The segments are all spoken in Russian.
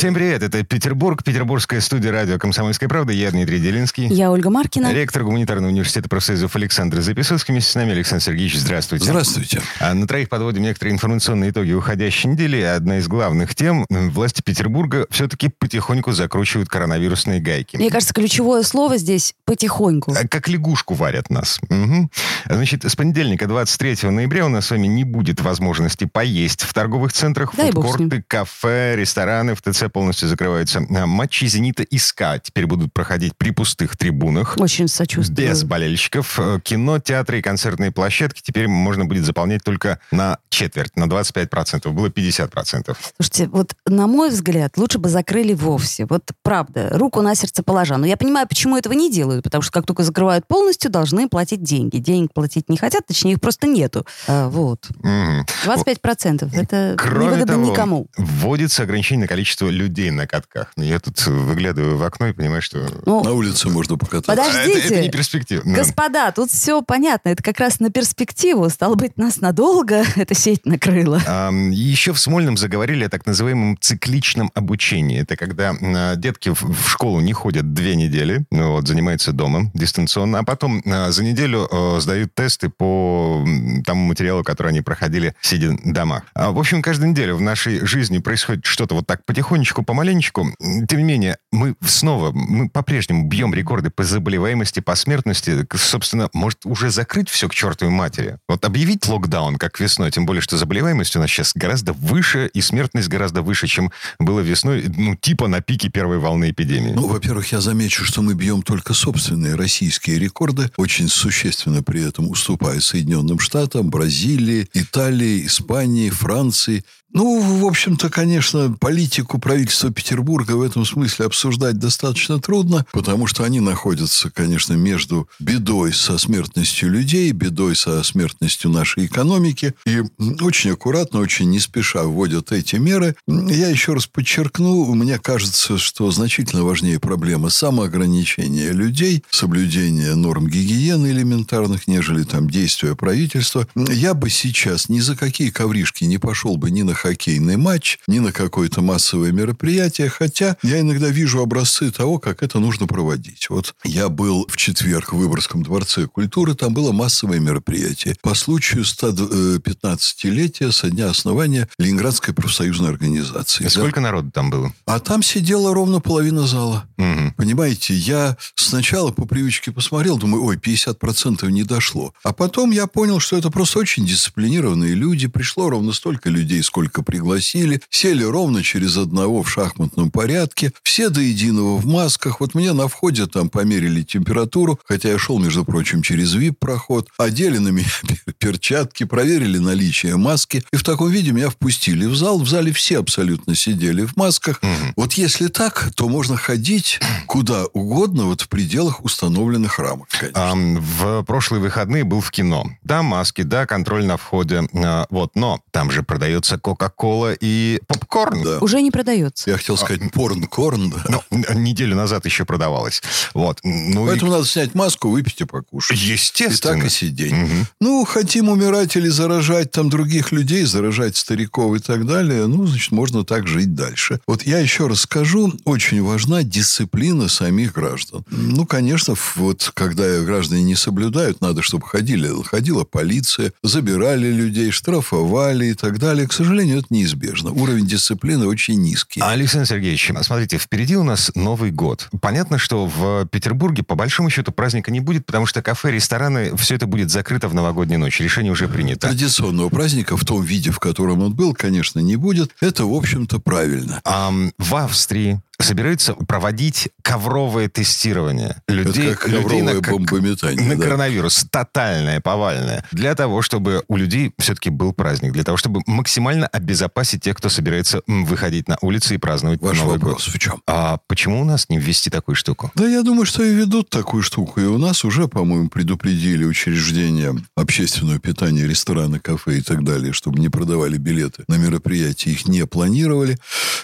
Всем привет, это Петербург, петербургская студия радио «Комсомольская правда». Я Дмитрий Делинский. Я Ольга Маркина. Ректор гуманитарного университета профсоюзов Александр Записовский. Вместе с нами Александр Сергеевич, здравствуйте. Здравствуйте. А на троих подводим некоторые информационные итоги уходящей недели. Одна из главных тем – власти Петербурга все-таки потихоньку закручивают коронавирусные гайки. Мне кажется, ключевое слово здесь «потихоньку». А Как лягушку варят нас. Мгм. Значит, с понедельника, 23 ноября, у нас с вами не будет возможности поесть в торговых центрах, ним. фудкорты, кафе, рестораны в ТЦ полностью закрываются. А, Матчи «Зенита» и «СКА» теперь будут проходить при пустых трибунах. Очень сочувствую. Без болельщиков. Э, Кино, театры и концертные площадки теперь можно будет заполнять только на четверть, на 25%. Было 50%. Слушайте, вот на мой взгляд, лучше бы закрыли вовсе. Вот правда, руку на сердце положа. Но я понимаю, почему этого не делают. Потому что как только закрывают полностью, должны платить деньги. Денег платить не хотят, точнее, их просто нету. А, вот. Мгм. 25%. Это Кроме невыгодно того, никому. вводится ограничение на количество людей на катках. Я тут выглядываю в окно и понимаю, что... Ну, На улице можно покататься. Подождите. Это, это не перспективно. Господа, тут все понятно. Это как раз на перспективу. Стало быть, нас надолго эта сеть накрыла. Ам, Еще в Смольном заговорили о так называемом цикличном обучении. Это когда а, детки в, в школу не ходят две недели, ну вот, занимаются дома дистанционно, а потом а, за неделю а, сдают тесты по тому материалу, который они проходили, сидя дома. А, В общем, каждую неделю в нашей жизни происходит что-то вот так потихонечку, помаленечку. Тем не менее, мы снова, мы по-прежнему бьем рекорды по заболеваемости, по смертности. Собственно, может уже закрыть все к чертовой матери? Вот объявить локдаун, как весной, тем более, что заболеваемость у нас сейчас гораздо выше, и смертность гораздо выше, чем было весной, ну, типа на пике первой волны эпидемии. Ну, во-первых, я замечу, что мы бьем только собственные российские рекорды, очень существенно при этом уступая Соединенным Штатам, Бразилии, Италии, Испании, Франции. Ну, в общем-то, конечно, политику правительства Петербурга в этом смысле обсуждать достаточно трудно, потому что они находятся, конечно, между бедой со смертностью людей, бедой со смертностью нашей экономики, и очень аккуратно, очень не спеша вводят эти меры. Я еще раз подчеркну, мне кажется, что значительно важнее проблема самоограничения людей, соблюдения норм гигиены элементарных, нежели там действия правительства. Я бы сейчас ни за какие ковришки не пошел бы ни на хоккейный матч, ни на какое-то массовое мероприятие, хотя я иногда вижу образцы того, как это нужно проводить. Вот я был в четверг в Выборгском дворце культуры, там было массовое мероприятие по случаю 115-летия со дня основания Ленинградской профсоюзной организации. А Сколько народу там было? А там сидела ровно половина зала. Мгм. Понимаете, я сначала по привычке посмотрел, думаю, ой, 50% не дошло. А потом я понял, что это просто очень дисциплинированные люди. Пришло ровно столько людей, сколько пригласили. Сели ровно через одного в шахматном порядке. Все до единого в масках. Вот мне на входе там померили температуру, хотя я шел, между прочим, через VIP-проход. Одели на меня перчатки, проверили наличие маски. И в таком виде меня впустили в зал. В зале все абсолютно сидели в масках. Вот если так, то можно ходить куда угодно вот в пределах установленных рамок, конечно. Ам, в прошлые выходные был в кино. Да, маски, да, контроль на входе. а, вот, но там же продается Кока-Кола и попкорн. Да. Уже не продается. Я хотел сказать порн-корн. да. Ну, неделю назад еще продавалось. Вот. Ну, и- Поэтому надо снять маску, выпить и покушать. Естественно. И так и сидеть. Мгм. Ну, хотим умирать или заражать там других людей, заражать стариков и так далее, ну, значит, можно так жить дальше. Вот я еще раз скажу, очень важна дисциплина самих граждан. Ну, конечно, вот когда граждане не соблюдают, надо, чтобы ходили, ходила полиция, забирали людей, штрафовали и так далее. К сожалению, это неизбежно. Уровень дисциплины очень низкий. Александр Сергеевич, смотрите, впереди у нас Новый год. Понятно, что в Петербурге по большому счету праздника не будет, потому что кафе, рестораны, все это будет закрыто в новогоднюю ночь. Решение уже принято. Традиционного праздника в том виде, в котором он был, конечно, не будет. Это, в общем-то, правильно. Ам, в Австрии собираются проводить ковровое тестирование людей, это как людей на, бомбометание. на да. коронавирус. Тотальное, повальное. Для того, чтобы у людей все-таки был праздник. Для того, чтобы максимально обезопасить тех, кто собирается выходить на улицы и праздновать Ваш Новый вопрос год. в чем? А почему у нас не ввести такую штуку? Да, я думаю, что и ведут такую штуку. И у нас уже, по-моему, предупредили учреждения общественного питания, рестораны, кафе и так далее, чтобы не продавали билеты на мероприятия, их не планировали.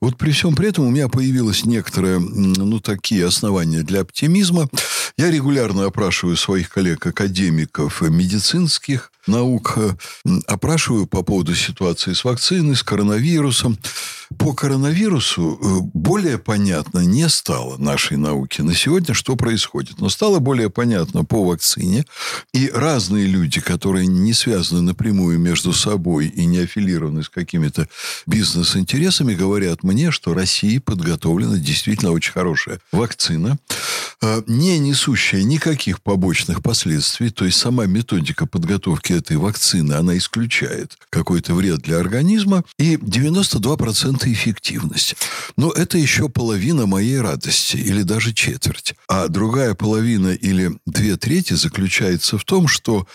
Вот при всем при этом у меня появилось некоторые, ну, такие основания для оптимизма. Я регулярно опрашиваю своих коллег-академиков медицинских, наук, опрашиваю по поводу ситуации с вакциной, с коронавирусом. По коронавирусу э, более понятно не стало нашей науке на сегодня, что происходит. Но стало более понятно по вакцине. И разные люди, которые не связаны напрямую между собой и не аффилированы с какими-то бизнес-интересами, говорят мне, что России подготовлена действительно очень хорошая вакцина, э, не несущая никаких побочных последствий. То есть сама методика подготовки этой вакцины, она исключает какой-то вред для организма. И 92% это эффективность. Но это еще половина моей радости, или даже четверть. А другая половина или две трети заключается в том, что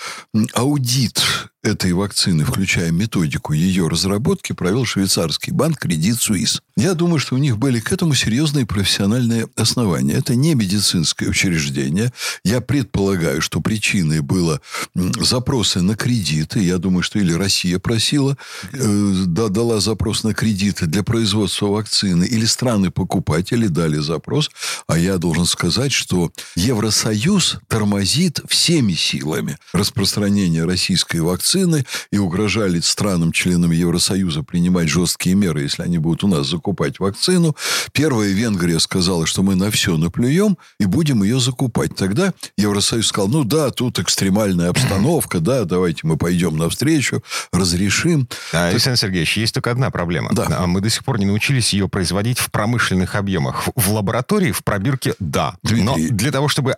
аудит этой вакцины, включая методику ее разработки, провел швейцарский банк Credit Suisse. Я думаю, что у них были к этому серьезные профессиональные основания. Это не медицинское учреждение. Я предполагаю, что причиной было запросы на кредиты. Я думаю, что или Россия просила, э, дала запрос на кредиты для производства вакцины, или страны-покупатели дали запрос. А я должен сказать, что Евросоюз тормозит всеми силами распространение российской вакцины вакцины и угрожали странам-членам Евросоюза принимать жесткие меры, если они будут у нас закупать вакцину. Первая Венгрия сказала, что мы на все наплюем и будем ее закупать. Тогда Евросоюз сказал, ну да, тут экстремальная обстановка, да, давайте мы пойдем навстречу, разрешим. А, Александр Сергеевич, есть только одна проблема. Да. А мы до сих пор не научились ее производить в промышленных объемах. В лаборатории, в пробирке, да. Дмитрий. Но для того, чтобы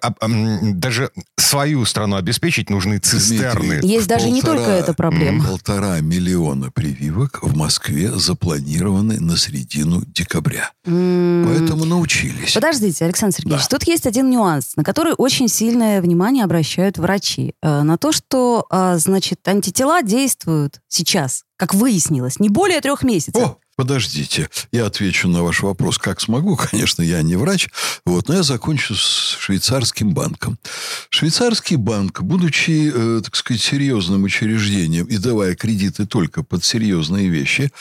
даже свою страну обеспечить, нужны цистерны. Есть даже не только это проблема. Полтора миллиона прививок в Москве запланированы на середину декабря. Поэтому научились. Подождите, Александр Сергеевич, Да. тут есть один нюанс, на который очень сильное внимание обращают врачи. Э, На то, что, э, значит, антитела действуют сейчас, как выяснилось, не более трех месяцев. О, подождите, я отвечу на ваш вопрос, как смогу. Конечно, я не врач, вот, но я закончу с швейцарским банком. Швейцарский банк, будучи, э, так сказать, серьезным учреждением и давая кредиты только под серьезные вещи,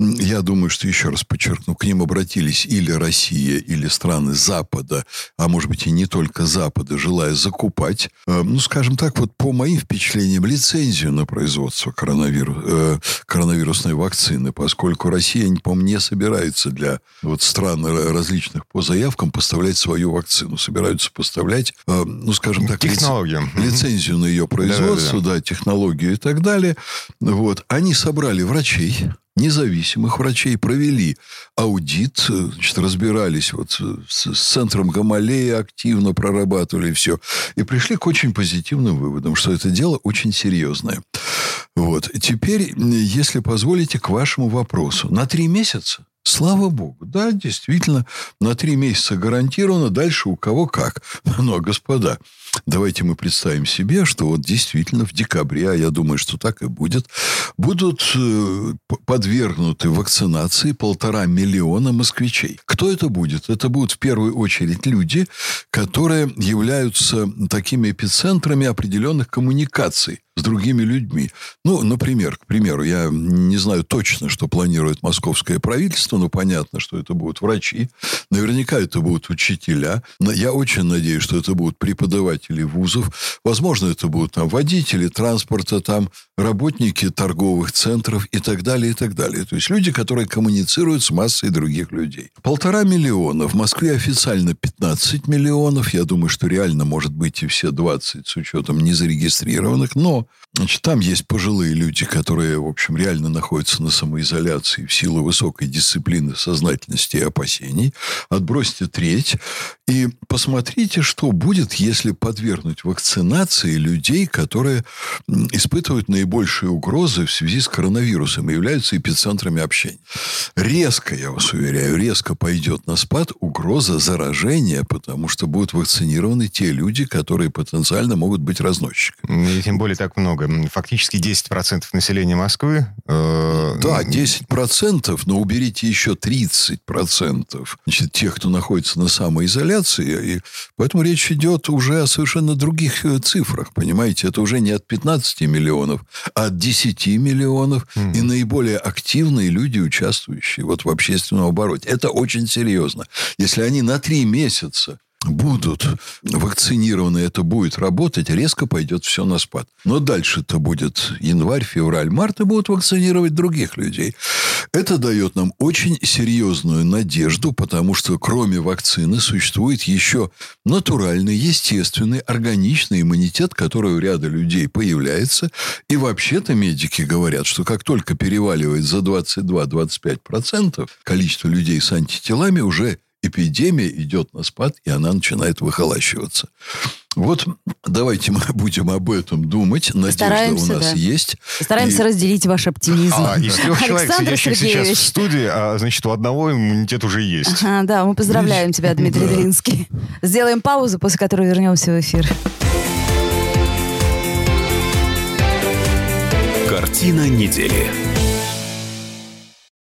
я думаю, что, еще раз подчеркну, к ним обратились или Россия, или страны Запада, а может быть и не только Запада, желая закупать, э, ну, скажем так, вот по моим впечатлениям, лицензию на производство коронавиру- э, коронавирусной вакцины, поскольку Россия, по-моему, не собирается для вот стран р- различных по заявкам поставлять свою вакцину. Собираются поставлять, э, ну, скажем так, Технологию. Лицензию на ее производство, Да-да-да. да, технологию и так далее. Вот. Они собрали врачей, независимых врачей, провели аудит, э, значит, разбирались вот с, с центром Гамалея, активно прорабатывали все. И пришли к очень позитивным выводам, что это дело очень серьезное. Вот. Теперь, если позволите, к вашему вопросу. На три месяца? Слава богу. Да, действительно, на три месяца гарантировано. Дальше у кого как. Но, господа, давайте мы представим себе, что вот действительно в декабре, а я думаю, что так и будет, будут э, подвергнуты вакцинации полтора миллиона москвичей. Кто это будет? Это будут в первую очередь люди, которые являются такими эпицентрами определенных коммуникаций с другими людьми. Ну, например, к примеру, я не знаю точно, что планирует московское правительство, но понятно, что это будут врачи, наверняка это будут учителя. Но Я очень надеюсь, что это будут преподаватели вузов. Возможно, это будут там водители транспорта, там работники торговых центров и так далее, и так далее. То есть люди, которые коммуницируют с массой других людей. Полтора миллиона. В Москве официально 15 миллионов. Я думаю, что реально может быть и все 20 с учетом незарегистрированных. Но значит, там есть пожилые люди, которые, в общем, реально находятся на самоизоляции в силу высокой дисциплины, сознательности и опасений. Отбросьте треть и посмотрите, что будет, если подвергнуть вакцинации людей, которые испытывают наибольшие угрозы в связи с коронавирусом и являются эпицентрами общения. Резко, я вас уверяю, резко пойдет на спад угроза заражения, потому что будут вакцинированы те люди, которые потенциально могут быть разносчиками. И тем более так много. Фактически 10% населения Москвы... э, Да, 10%, но уберите еще 30% значит, тех, кто находится на самоизоляции, вакцинации. И поэтому речь идет уже о совершенно других э, цифрах, понимаете? Это уже не от 15 миллионов, а от 10 миллионов. Mm. И наиболее активные люди, участвующие вот в общественном обороте. Это очень серьезно. Если они на три месяца будут вакцинированы, это будет работать, резко пойдет все на спад. Но дальше-то будет январь, февраль, март, и будут вакцинировать других людей. Это дает нам очень серьезную надежду, потому что кроме вакцины существует еще натуральный, естественный, органичный иммунитет, который у ряда людей появляется. И вообще-то медики говорят, что как только переваливает за 22-25%, количество людей с антителами уже эпидемия идет на спад, и она начинает выхолащиваться. Вот давайте мы будем об этом думать. Надежда Стараемся, у нас да. есть. Стараемся и... разделить ваш оптимизм. А, из трех человек, сидящих сейчас в студии, а, значит, у одного иммунитет уже есть. Ага, да, мы поздравляем Видишь? тебя, Дмитрий да. Делинский. Сделаем паузу, после которой вернемся в эфир. Картина недели.